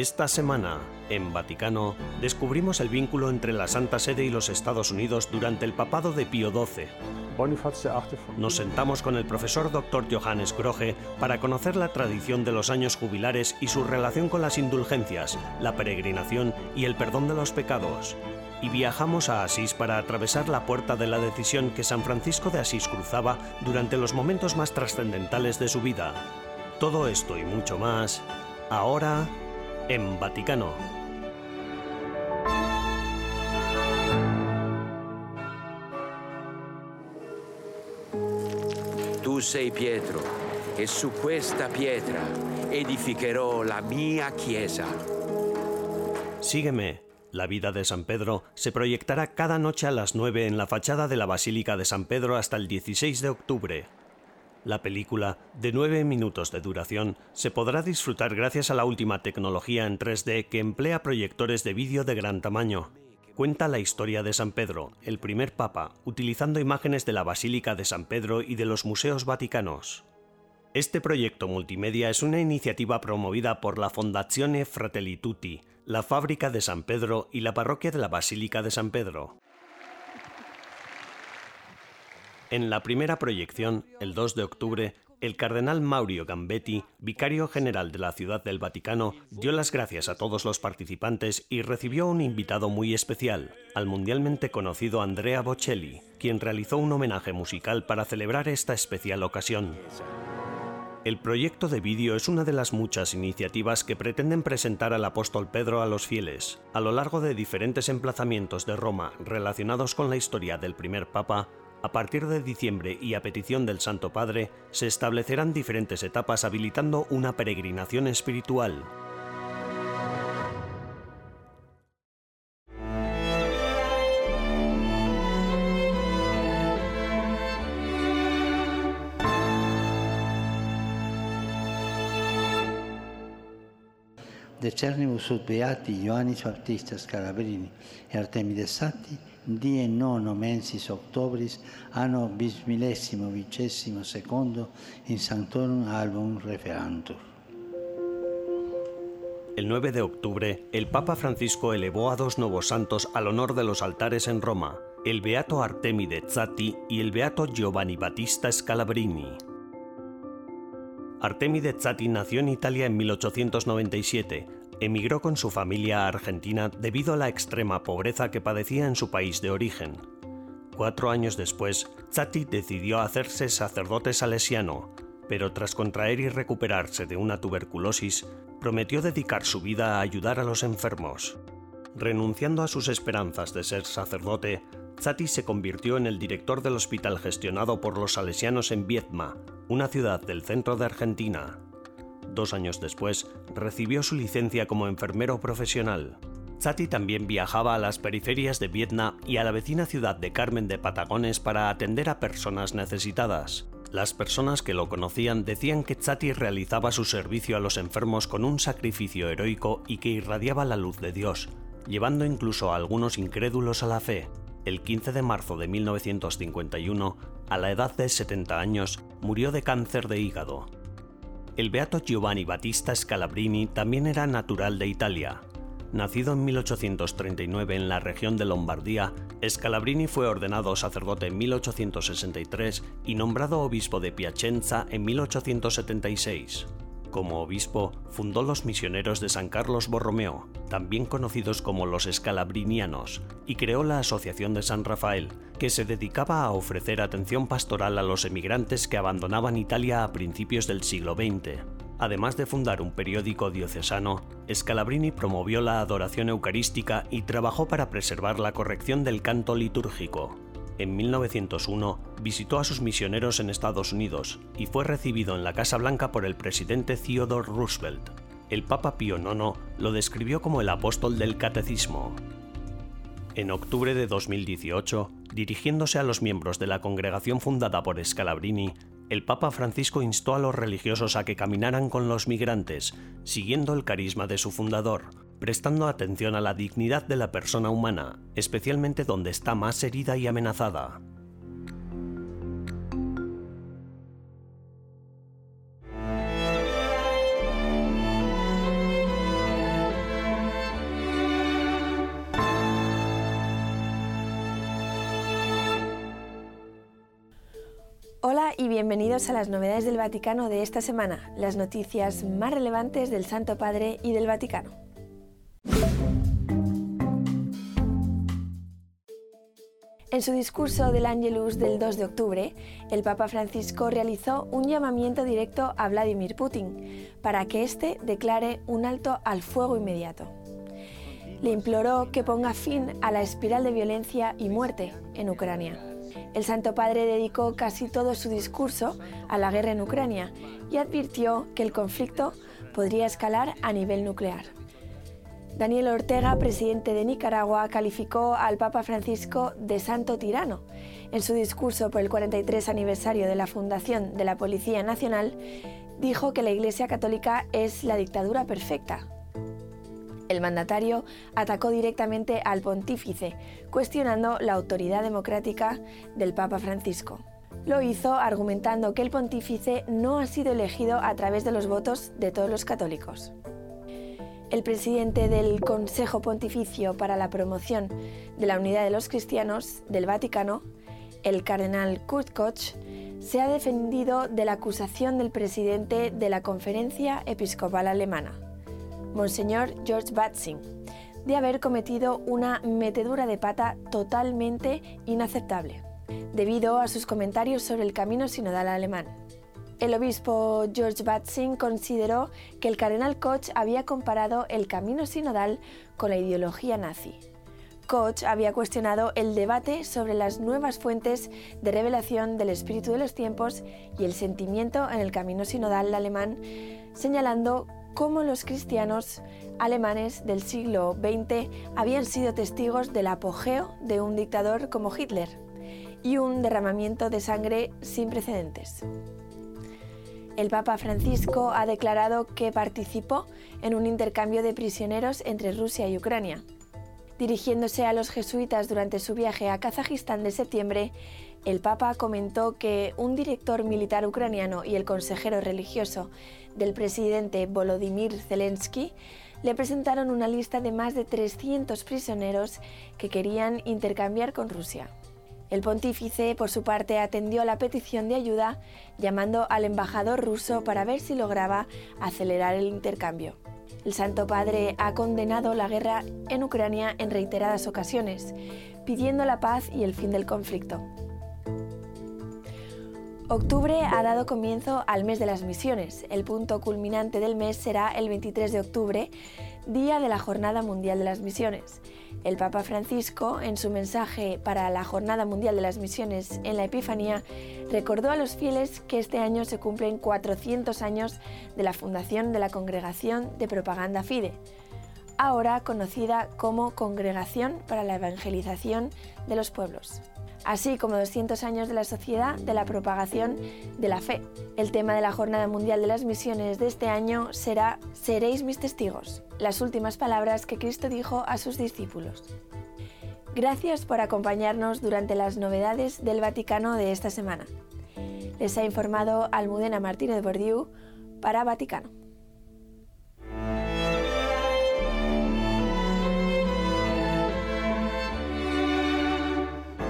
Esta semana, en Vaticano, descubrimos el vínculo entre la Santa Sede y los Estados Unidos durante el papado de Pío XII. Nos sentamos con el profesor Dr. Johannes Grohe para conocer la tradición de los años jubilares y su relación con las indulgencias, la peregrinación y el perdón de los pecados. Y viajamos a Asís para atravesar la puerta de la decisión que San Francisco de Asís cruzaba durante los momentos más trascendentales de su vida. Todo esto y mucho más, ahora en Vaticano. Tu sei Pietro, e su questa pietra edificherò la mia chiesa. Sígueme. La vida de San Pedro se proyectará cada noche a las 9 en la fachada de la Basílica de San Pedro hasta el 16 de octubre. La película, de nueve minutos de duración, se podrá disfrutar gracias a la última tecnología en 3D que emplea proyectores de vídeo de gran tamaño. Cuenta la historia de San Pedro, el primer papa, utilizando imágenes de la Basílica de San Pedro y de los museos vaticanos. Este proyecto multimedia es una iniciativa promovida por la Fondazione Fratelli Tutti, la Fábrica de San Pedro y la Parroquia de la Basílica de San Pedro. En la primera proyección, el 2 de octubre, el cardenal Maurio Gambetti, vicario general de la Ciudad del Vaticano, dio las gracias a todos los participantes y recibió un invitado muy especial, al mundialmente conocido Andrea Bocelli, quien realizó un homenaje musical para celebrar esta especial ocasión. El proyecto de vídeo es una de las muchas iniciativas que pretenden presentar al apóstol Pedro a los fieles. A lo largo de diferentes emplazamientos de Roma relacionados con la historia del primer papa, a partir de diciembre y a petición del Santo Padre, se establecerán diferentes etapas habilitando una peregrinación espiritual. Decernibus ut beati Ioannis Baptistas Scalabrini e Artemide die nono mensis octobris, anno bismillesimo vicesimo secondo, in Sanctorum Album Referantur. El 9 de octubre, el Papa Francisco elevó a dos nuevos santos al honor de los altares en Roma, el Beato Artemide Zatti y el Beato Giovanni Battista Scalabrini. Artemide Zatti nació en Italia en 1897. Emigró con su familia a Argentina debido a la extrema pobreza que padecía en su país de origen. Cuatro años después, Zatti decidió hacerse sacerdote salesiano, pero tras contraer y recuperarse de una tuberculosis, prometió dedicar su vida a ayudar a los enfermos. Renunciando a sus esperanzas de ser sacerdote, Zatti se convirtió en el director del hospital gestionado por los salesianos en Viedma, una ciudad del centro de Argentina. Dos años después, recibió su licencia como enfermero profesional. Zatti también viajaba a las periferias de Vietnam y a la vecina ciudad de Carmen de Patagones para atender a personas necesitadas. Las personas que lo conocían decían que Zatti realizaba su servicio a los enfermos con un sacrificio heroico y que irradiaba la luz de Dios, llevando incluso a algunos incrédulos a la fe el 15 de marzo de 1951, a la edad de 70 años, murió de cáncer de hígado. El beato Giovanni Battista Scalabrini también era natural de Italia. Nacido en 1839 en la región de Lombardía, Scalabrini fue ordenado sacerdote en 1863 y nombrado obispo de Piacenza en 1876. Como obispo, fundó los misioneros de San Carlos Borromeo, también conocidos como los escalabrinianos, y creó la Asociación de San Rafael, que se dedicaba a ofrecer atención pastoral a los emigrantes que abandonaban Italia a principios del siglo XX. Además de fundar un periódico diocesano, Scalabrini promovió la adoración eucarística y trabajó para preservar la corrección del canto litúrgico en 1901 visitó a sus misioneros en Estados Unidos y fue recibido en la Casa Blanca por el presidente Theodore Roosevelt. El Papa Pío IX lo describió como el apóstol del catecismo. En octubre de 2018, dirigiéndose a los miembros de la congregación fundada por Scalabrini, el Papa Francisco instó a los religiosos a que caminaran con los migrantes, siguiendo el carisma de su fundador, prestando atención a la dignidad de la persona humana, especialmente donde está más herida y amenazada. Hola y bienvenidos a las novedades del Vaticano de esta semana, las noticias más relevantes del Santo Padre y del Vaticano. En su discurso del Angelus del 2 de octubre, el Papa Francisco realizó un llamamiento directo a Vladimir Putin para que éste declare un alto al fuego inmediato. Le imploró que ponga fin a la espiral de violencia y muerte en Ucrania. El Santo Padre dedicó casi todo su discurso a la guerra en Ucrania y advirtió que el conflicto podría escalar a nivel nuclear. Daniel Ortega, presidente de Nicaragua, calificó al Papa Francisco de santo tirano. En su discurso por el 43 aniversario de la fundación de la Policía Nacional, dijo que la Iglesia Católica es la dictadura perfecta, el mandatario atacó directamente al pontífice, cuestionando la autoridad democrática del Papa Francisco. Lo hizo argumentando que el pontífice no ha sido elegido a través de los votos de todos los católicos. El presidente del Consejo Pontificio para la Promoción de la Unidad de los Cristianos del Vaticano, el cardenal Kurt Koch, se ha defendido de la acusación del presidente de la Conferencia Episcopal Alemana, Monseñor George Batzing, de haber cometido una metedura de pata totalmente inaceptable, debido a sus comentarios sobre el camino sinodal alemán. El obispo George Batzing consideró que el cardenal Koch había comparado el camino sinodal con la ideología nazi. Koch había cuestionado el debate sobre las nuevas fuentes de revelación del espíritu de los tiempos y el sentimiento en el camino sinodal alemán, señalando cómo los cristianos alemanes del siglo XX habían sido testigos del apogeo de un dictador como Hitler y un derramamiento de sangre sin precedentes. El Papa Francisco ha declarado que participó en un intercambio de prisioneros entre Rusia y Ucrania. Dirigiéndose a los jesuitas durante su viaje a Kazajistán de septiembre, el Papa comentó que un director militar ucraniano y el consejero religioso del presidente Volodymyr Zelensky le presentaron una lista de más de 300 prisioneros que querían intercambiar con Rusia. El pontífice, por su parte, atendió la petición de ayuda llamando al embajador ruso para ver si lograba acelerar el intercambio. El Santo Padre ha condenado la guerra en Ucrania en reiteradas ocasiones, pidiendo la paz y el fin del conflicto. Octubre ha dado comienzo al mes de las misiones. El punto culminante del mes será el 23 de octubre, día de la Jornada Mundial de las Misiones. El Papa Francisco, en su mensaje para la Jornada Mundial de las Misiones en la Epifanía, recordó a los fieles que este año se cumplen 400 años de la fundación de la Congregación de Propaganda Fide, ahora conocida como Congregación para la Evangelización de los Pueblos así como 200 años de la Sociedad de la Propagación de la Fe. El tema de la Jornada Mundial de las Misiones de este año será Seréis mis testigos, las últimas palabras que Cristo dijo a sus discípulos. Gracias por acompañarnos durante las novedades del Vaticano de esta semana. Les ha informado Almudena Martínez Bordiú para Vaticano.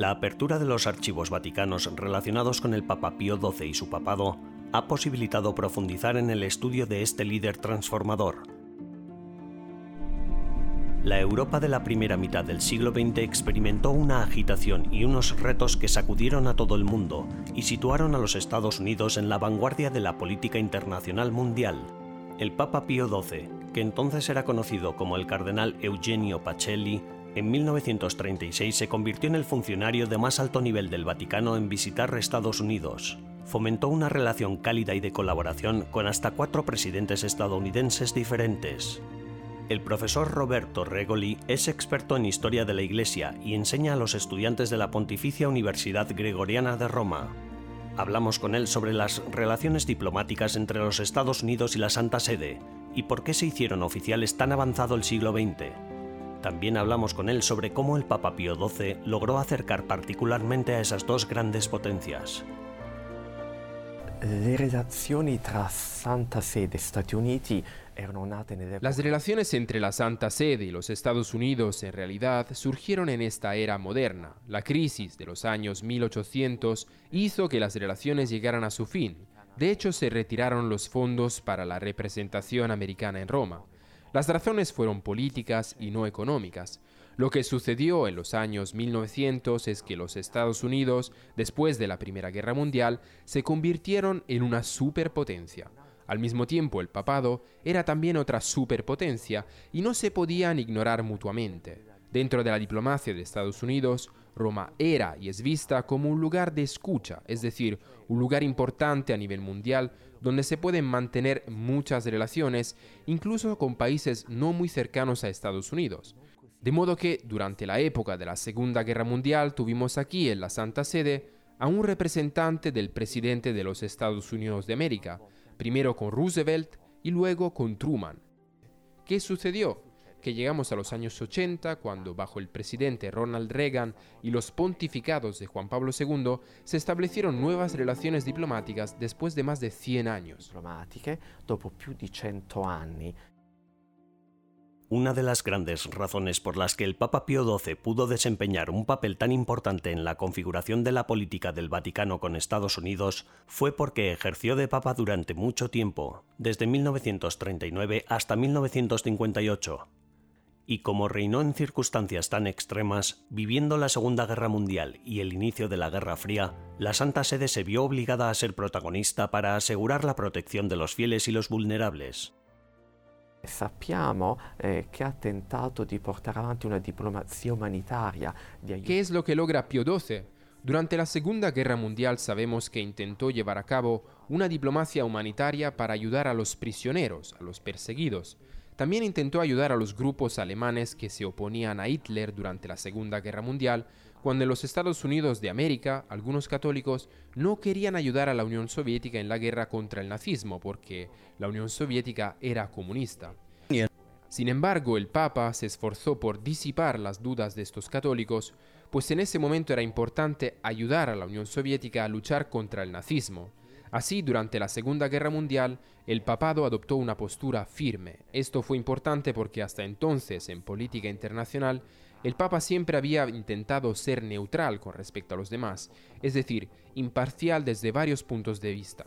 La apertura de los archivos vaticanos relacionados con el Papa Pío XII y su papado ha posibilitado profundizar en el estudio de este líder transformador. La Europa de la primera mitad del siglo XX experimentó una agitación y unos retos que sacudieron a todo el mundo y situaron a los Estados Unidos en la vanguardia de la política internacional mundial. El Papa Pío XII, que entonces era conocido como el cardenal Eugenio Pacelli, en 1936 se convirtió en el funcionario de más alto nivel del Vaticano en visitar Estados Unidos. Fomentó una relación cálida y de colaboración con hasta cuatro presidentes estadounidenses diferentes. El profesor Roberto Regoli es experto en historia de la Iglesia y enseña a los estudiantes de la Pontificia Universidad Gregoriana de Roma. Hablamos con él sobre las relaciones diplomáticas entre los Estados Unidos y la Santa Sede y por qué se hicieron oficiales tan avanzado el siglo XX. También hablamos con él sobre cómo el Papa Pío XII logró acercar particularmente a esas dos grandes potencias. Uniti las relaciones entre la Santa Sede y los Estados Unidos en realidad surgieron en esta era moderna. La crisis de los años 1800 hizo que las relaciones llegaran a su fin. De hecho, se retiraron los fondos para la representación americana en Roma. Las razones fueron políticas y no económicas. Lo que sucedió en los años 1900 es que los Estados Unidos, después de la Primera Guerra Mundial, se convirtieron en una superpotencia. Al mismo tiempo, el papado era también otra superpotencia y no se podían ignorar mutuamente. Dentro de la diplomacia de Estados Unidos, Roma era y es vista como un lugar de escucha, es decir, un lugar importante a nivel mundial donde se pueden mantener muchas relaciones, incluso con países no muy cercanos a Estados Unidos. De modo que durante la época de la Segunda Guerra Mundial tuvimos aquí en la Santa Sede a un representante del presidente de los Estados Unidos de América, primero con Roosevelt y luego con Truman. ¿Qué sucedió? Que llegamos a los años 80, cuando bajo el presidente Ronald Reagan y los pontificados de Juan Pablo II se establecieron nuevas relaciones diplomáticas después de más de 100 años. dopo più di 100 anni. Una de las grandes razones por las que el Papa Pío XII pudo desempeñar un papel tan importante en la configuración de la política del Vaticano con Estados Unidos fue porque ejerció de Papa durante mucho tiempo, desde 1939 hasta 1958. Y como reinó en circunstancias tan extremas, viviendo la Segunda Guerra Mundial y el inicio de la Guerra Fría, la Santa Sede se vio obligada a ser protagonista para asegurar la protección de los fieles y los vulnerables. Sappiamo eh, che ha tentato di portare avanti una diplomazia humanitaria. ¿Qué es lo que logra Pío XII? Durante la Segunda Guerra Mundial sabemos que intentó llevar a cabo una diplomacia humanitaria para ayudar a los prisioneros, a los perseguidos. También intentó ayudar a los grupos alemanes que se oponían a Hitler durante la Segunda Guerra Mundial, cuando en los Estados Unidos de América algunos católicos no querían ayudar a la Unión Soviética en la guerra contra el nazismo porque la Unión Soviética era comunista. Sin embargo, el Papa se esforzó por disipar las dudas de estos católicos, pues en ese momento era importante ayudar a la Unión Soviética a luchar contra el nazismo. Así, durante la Segunda Guerra Mundial, el papado adoptó una postura firme. Esto fue importante porque hasta entonces, en política internacional, el Papa siempre había intentado ser neutral con respecto a los demás, es decir, imparcial desde varios puntos de vista.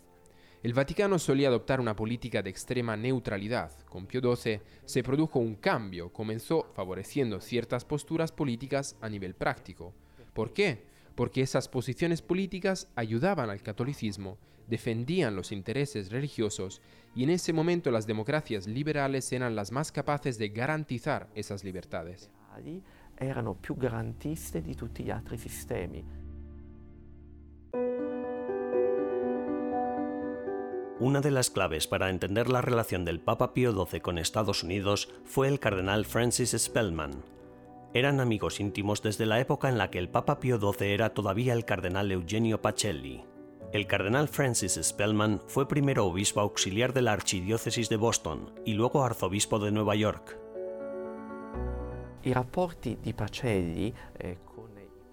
El Vaticano solía adoptar una política de extrema neutralidad. Con Pío XII se produjo un cambio, comenzó favoreciendo ciertas posturas políticas a nivel práctico. ¿Por qué? Porque esas posiciones políticas ayudaban al catolicismo, defendían los intereses religiosos y en ese momento las democracias liberales eran las más capaces de garantizar esas libertades. Erano più garantiste di tutti gli altri sistemi. Una de las claves para entender la relación del Papa Pío XII con Estados Unidos fue el cardenal Francis Spellman. Eran amigos íntimos desde la época en la que el Papa Pío XII era todavía el cardenal Eugenio Pacelli. El cardenal Francis Spellman fue primero obispo auxiliar de la Archidiócesis de Boston y luego arzobispo de Nueva York. Eh,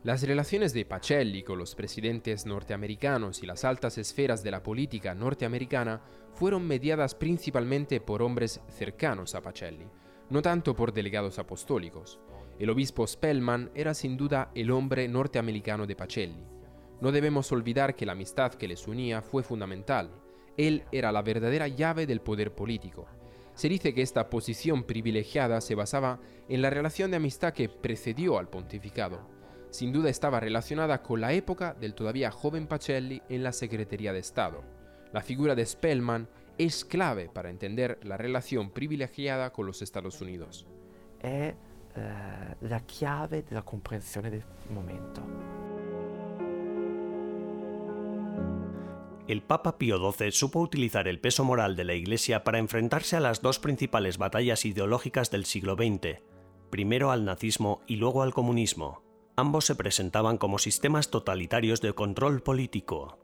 las relaciones de Pacelli con los presidentes norteamericanos y las altas esferas de la política norteamericana fueron mediadas principalmente por hombres cercanos a Pacelli, no tanto por delegados apostólicos. El obispo Spellman era sin duda el hombre norteamericano de Pacelli. No debemos olvidar que la amistad que les unía fue fundamental. Él era la verdadera llave del poder político. Se dice que esta posición privilegiada se basaba en la relación de amistad que precedió al pontificado sin duda estaba relacionada con la época del todavía joven Pacelli en la Secretaría de Estado. La figura de Spellman es clave para entender la relación privilegiada con los Estados Unidos. Es eh, la clave de la comprensión del momento. El Papa Pío XII supo utilizar el peso moral de la Iglesia para enfrentarse a las dos principales batallas ideológicas del siglo XX, primero al nazismo y luego al comunismo. Ambos se presentaban como sistemas totalitarios de control político.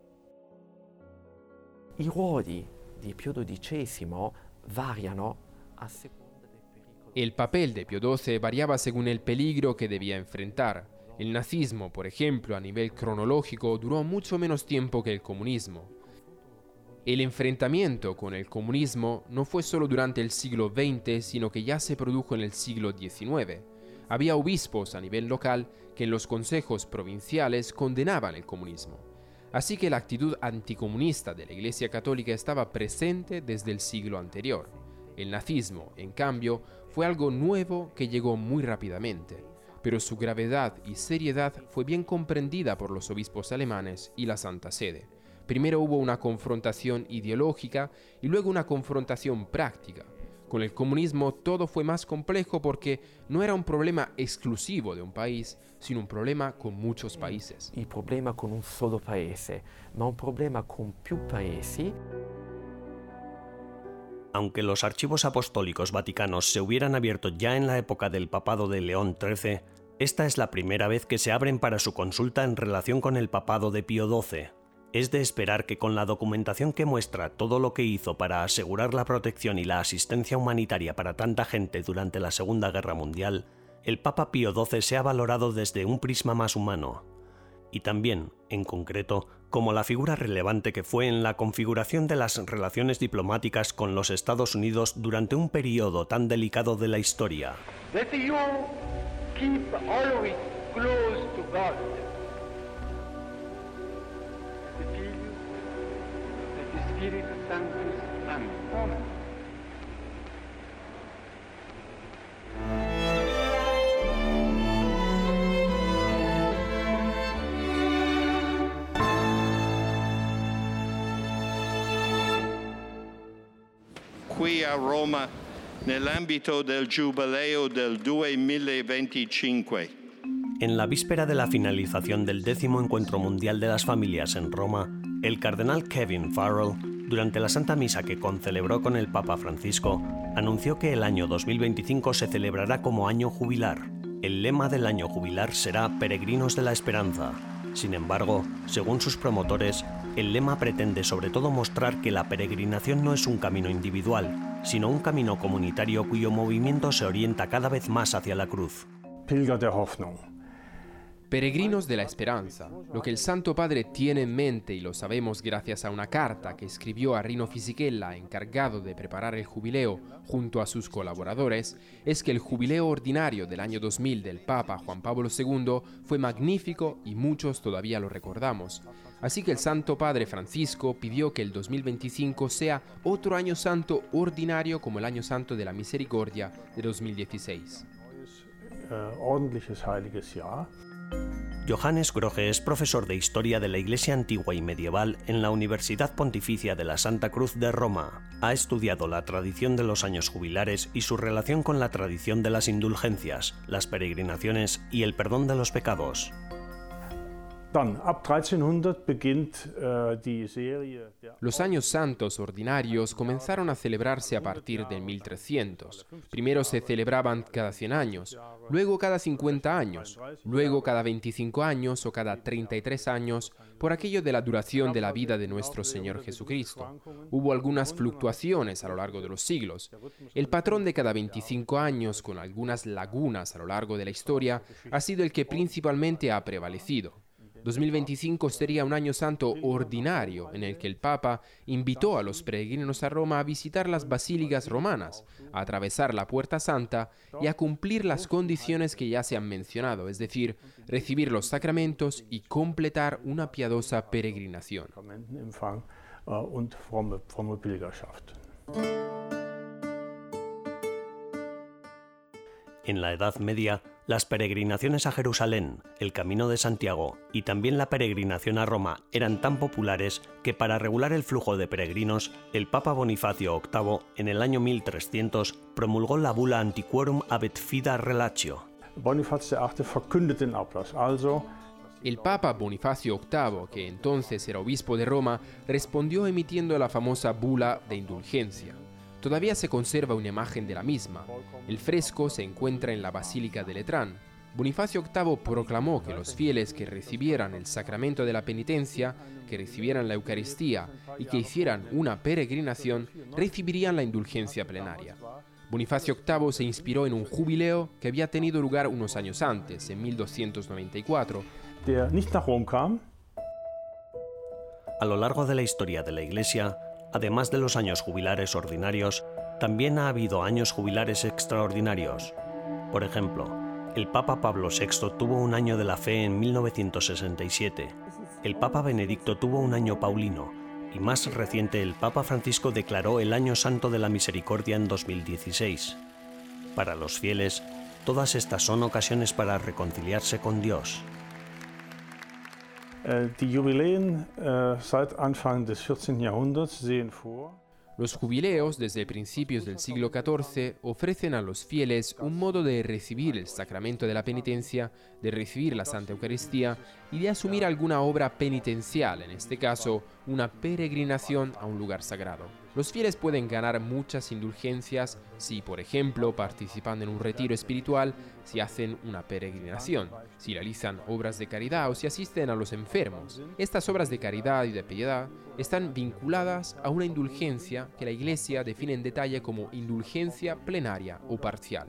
I ruoli di Pio XII variano a seconda. El papel de Pío XII variaba según el peligro que debía enfrentar. El nazismo, por ejemplo, a nivel cronológico, duró mucho menos tiempo que el comunismo. El enfrentamiento con el comunismo no fue solo durante el siglo XX, sino que ya se produjo en el siglo XIX. Había obispos a nivel local que en los consejos provinciales condenaban el comunismo. Así que la actitud anticomunista de la Iglesia Católica estaba presente desde el siglo anterior. El nazismo, en cambio, fue algo nuevo que llegó muy rápidamente, pero su gravedad y seriedad fue bien comprendida por los obispos alemanes y la Santa Sede. Primero hubo una confrontación ideológica y luego una confrontación práctica. Con el comunismo todo fue más complejo porque no era un problema exclusivo de un país, sino un problema con muchos países. Il problema con un solo paese, ma un problema con più paesi. Aunque los archivos apostólicos vaticanos se hubieran abierto ya en la época del papado de León XIII, esta es la primera vez que se abren para su consulta en relación con el papado de Pío XII. Es de esperar que con la documentación que muestra todo lo que hizo para asegurar la protección y la asistencia humanitaria para tanta gente durante la Segunda Guerra Mundial, el Papa Pío XII sea valorado desde un prisma más humano, y también, en concreto, como la figura relevante que fue en la configuración de las relaciones diplomáticas con los Estados Unidos durante un periodo tan delicado de la historia. A Roma nell'ambito del Giubileo del 2025. En la víspera de la finalización del décimo Encuentro Mundial de las Familias en Roma, el cardenal Kevin Farrell, durante la Santa Misa que concelebró con el Papa Francisco, anunció que el año 2025 se celebrará como año jubilar. El lema del año jubilar será Peregrinos de la Esperanza. Sin embargo, según sus promotores, el lema pretende sobre todo mostrar que la peregrinación no es un camino individual, sino un camino comunitario cuyo movimiento se orienta cada vez más hacia la cruz. Pilger der Hoffnung. Peregrinos de la Esperanza. Lo que el Santo Padre tiene en mente, y lo sabemos gracias a una carta que escribió a Rino Fisichella, encargado de preparar el jubileo junto a sus colaboradores, es que el jubileo ordinario del año 2000 del Papa Juan Pablo II fue magnífico y muchos todavía lo recordamos. Así que el Santo Padre Francisco pidió que el 2025 sea otro año santo ordinario como el año santo de la misericordia de 2016. Äh, ordentliches heiliges Jahr. Johannes Groge es profesor de Historia de la Iglesia Antigua y Medieval en la Universidad Pontificia de la Santa Cruz de Roma. Ha estudiado la tradición de los años jubilares y su relación con la tradición de las indulgencias, las peregrinaciones y el perdón de los pecados. Los años santos ordinarios comenzaron a celebrarse a partir de 1300. Primero se celebraban cada 100 años, luego cada 50 años, luego cada 25 años o cada 33 años por aquello de la duración de la vida de nuestro Señor Jesucristo. Hubo algunas fluctuaciones a lo largo de los siglos. El patrón de cada 25 años, con algunas lagunas a lo largo de la historia, ha sido el que principalmente ha prevalecido. 2025 sería un año santo ordinario en el que el Papa invitó a los peregrinos a Roma a visitar las basílicas romanas, a atravesar la Puerta Santa y a cumplir las condiciones que ya se han mencionado, es decir, recibir los sacramentos y completar una piadosa peregrinación. En la Edad Media, las peregrinaciones a Jerusalén, el Camino de Santiago y también la peregrinación a Roma eran tan populares que para regular el flujo de peregrinos, el Papa Bonifacio VIII, en el año 1300, promulgó la bula Antiquorum Abet Fida Relatio, Bonifaz VIII verkündet den Ablass. Also, El Papa Bonifacio VIII, que entonces era obispo de Roma, respondió emitiendo la famosa bula de indulgencia. Todavía se conserva una imagen de la misma. El fresco se encuentra en la Basílica de Letrán. Bonifacio VIII proclamó que los fieles que recibieran el sacramento de la penitencia, que recibieran la Eucaristía y que hicieran una peregrinación, recibirían la indulgencia plenaria. Bonifacio VIII se inspiró en un jubileo que había tenido lugar unos años antes, en 1294. A lo largo de la historia de la Iglesia, además de los años jubilares ordinarios, también ha habido años jubilares extraordinarios. Por ejemplo, el Papa Pablo VI tuvo un año de la fe en 1967, el Papa Benedicto tuvo un año paulino y más reciente el Papa Francisco declaró el Año Santo de la Misericordia en 2016. Para los fieles, todas estas son ocasiones para reconciliarse con Dios. Jubiläen äh, seit Anfang des 14. Jahrhunderts sehen vor, los jubileos, desde principios del siglo XIV, ofrecen a los fieles un modo de recibir el sacramento de la penitencia, de recibir la Santa Eucaristía y de asumir alguna obra penitencial, en este caso, una peregrinación a un lugar sagrado. Los fieles pueden ganar muchas indulgencias si, por ejemplo, participan en un retiro espiritual, si hacen una peregrinación, si realizan obras de caridad o si asisten a los enfermos. Estas obras de caridad y de piedad están vinculadas a una indulgencia que la Iglesia define en detalle como indulgencia plenaria o parcial.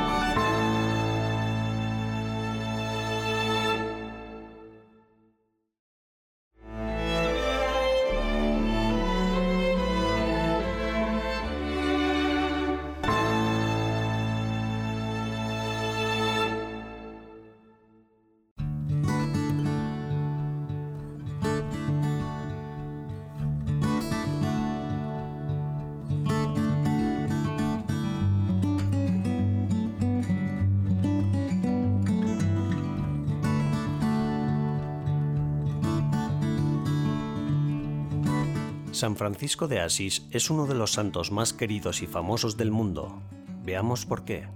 San Francisco de Asís es uno de los santos más queridos y famosos del mundo. Veamos por qué.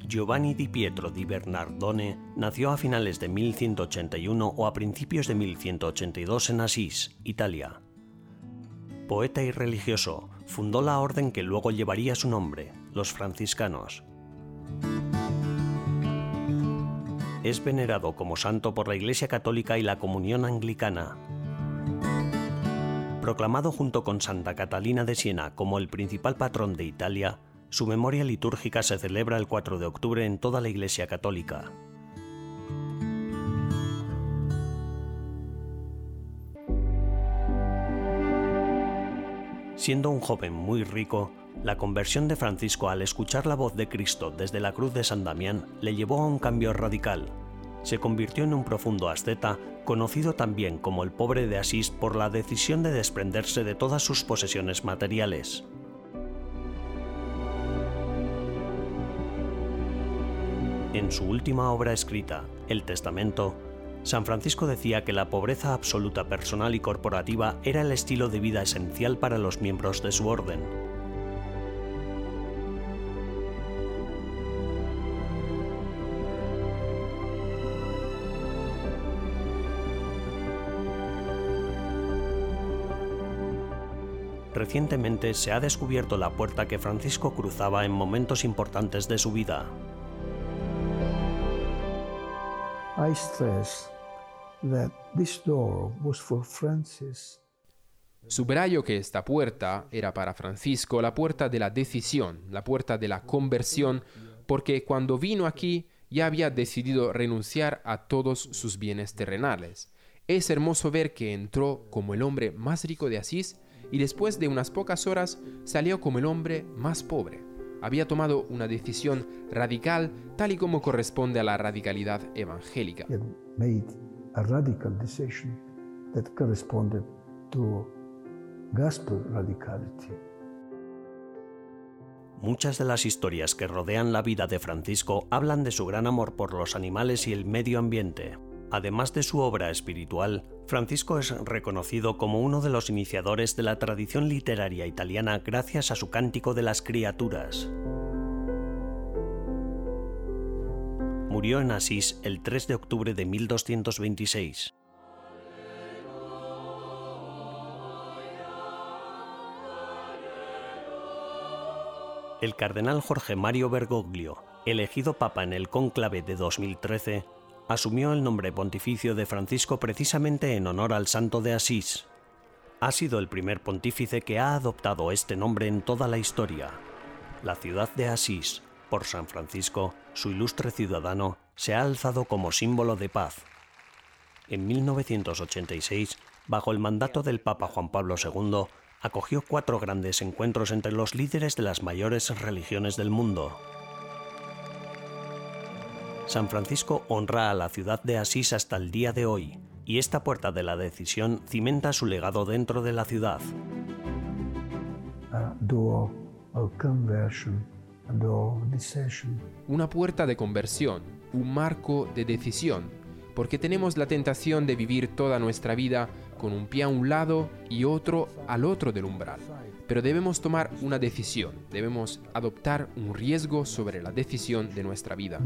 Giovanni di Pietro di Bernardone nació a finales de 1181 o a principios de 1182 en Asís, Italia. Poeta y religioso, fundó la orden que luego llevaría su nombre, los franciscanos. Es venerado como santo por la Iglesia Católica y la Comunión Anglicana, Proclamado junto con Santa Catalina de Siena como el principal patrón de Italia, su memoria litúrgica se celebra el 4 de octubre en toda la Iglesia Católica. Siendo un joven muy rico, la conversión de Francisco al escuchar la voz de Cristo desde la cruz de San Damián le llevó a un cambio radical. Se convirtió en un profundo asceta conocido también como el pobre de Asís por la decisión de desprenderse de todas sus posesiones materiales. En su última obra escrita, El Testamento, San Francisco decía que la pobreza absoluta personal y corporativa era el estilo de vida esencial para los miembros de su orden recientemente se ha descubierto la puerta que Francisco cruzaba en momentos importantes de su vida. Subrayo que esta puerta era para Francisco la puerta de la decisión, la puerta de la conversión, porque cuando vino aquí ya había decidido renunciar a todos sus bienes terrenales. Es hermoso ver que entró como el hombre más rico de Asís y después de unas pocas horas salió como el hombre más pobre. Había tomado una decisión radical tal y como corresponde a la radicalidad evangélica. Muchas de las historias que rodean la vida de Francisco hablan de su gran amor por los animales y el medio ambiente. Además de su obra espiritual, Francisco es reconocido como uno de los iniciadores de la tradición literaria italiana gracias a su Cántico de las Criaturas. Murió en Asís el 3 de octubre de 1226. El cardenal Jorge Mario Bergoglio, elegido papa en el cónclave de 2013, asumió el nombre pontificio de Francisco precisamente en honor al santo de Asís. Ha sido el primer pontífice que ha adoptado este nombre en toda la historia. La ciudad de Asís, por San Francisco, su ilustre ciudadano, se ha alzado como símbolo de paz. En 1986, bajo el mandato del Papa Juan Pablo II, acogió cuatro grandes encuentros entre los líderes de las mayores religiones del mundo. San Francisco honra a la ciudad de Asís hasta el día de hoy, y esta puerta de la decisión cimenta su legado dentro de la ciudad. Una puerta de conversión, un marco de decisión, porque tenemos la tentación de vivir toda nuestra vida con un pie a un lado y otro al otro del umbral. Pero debemos tomar una decisión, debemos adoptar un riesgo sobre la decisión de nuestra vida.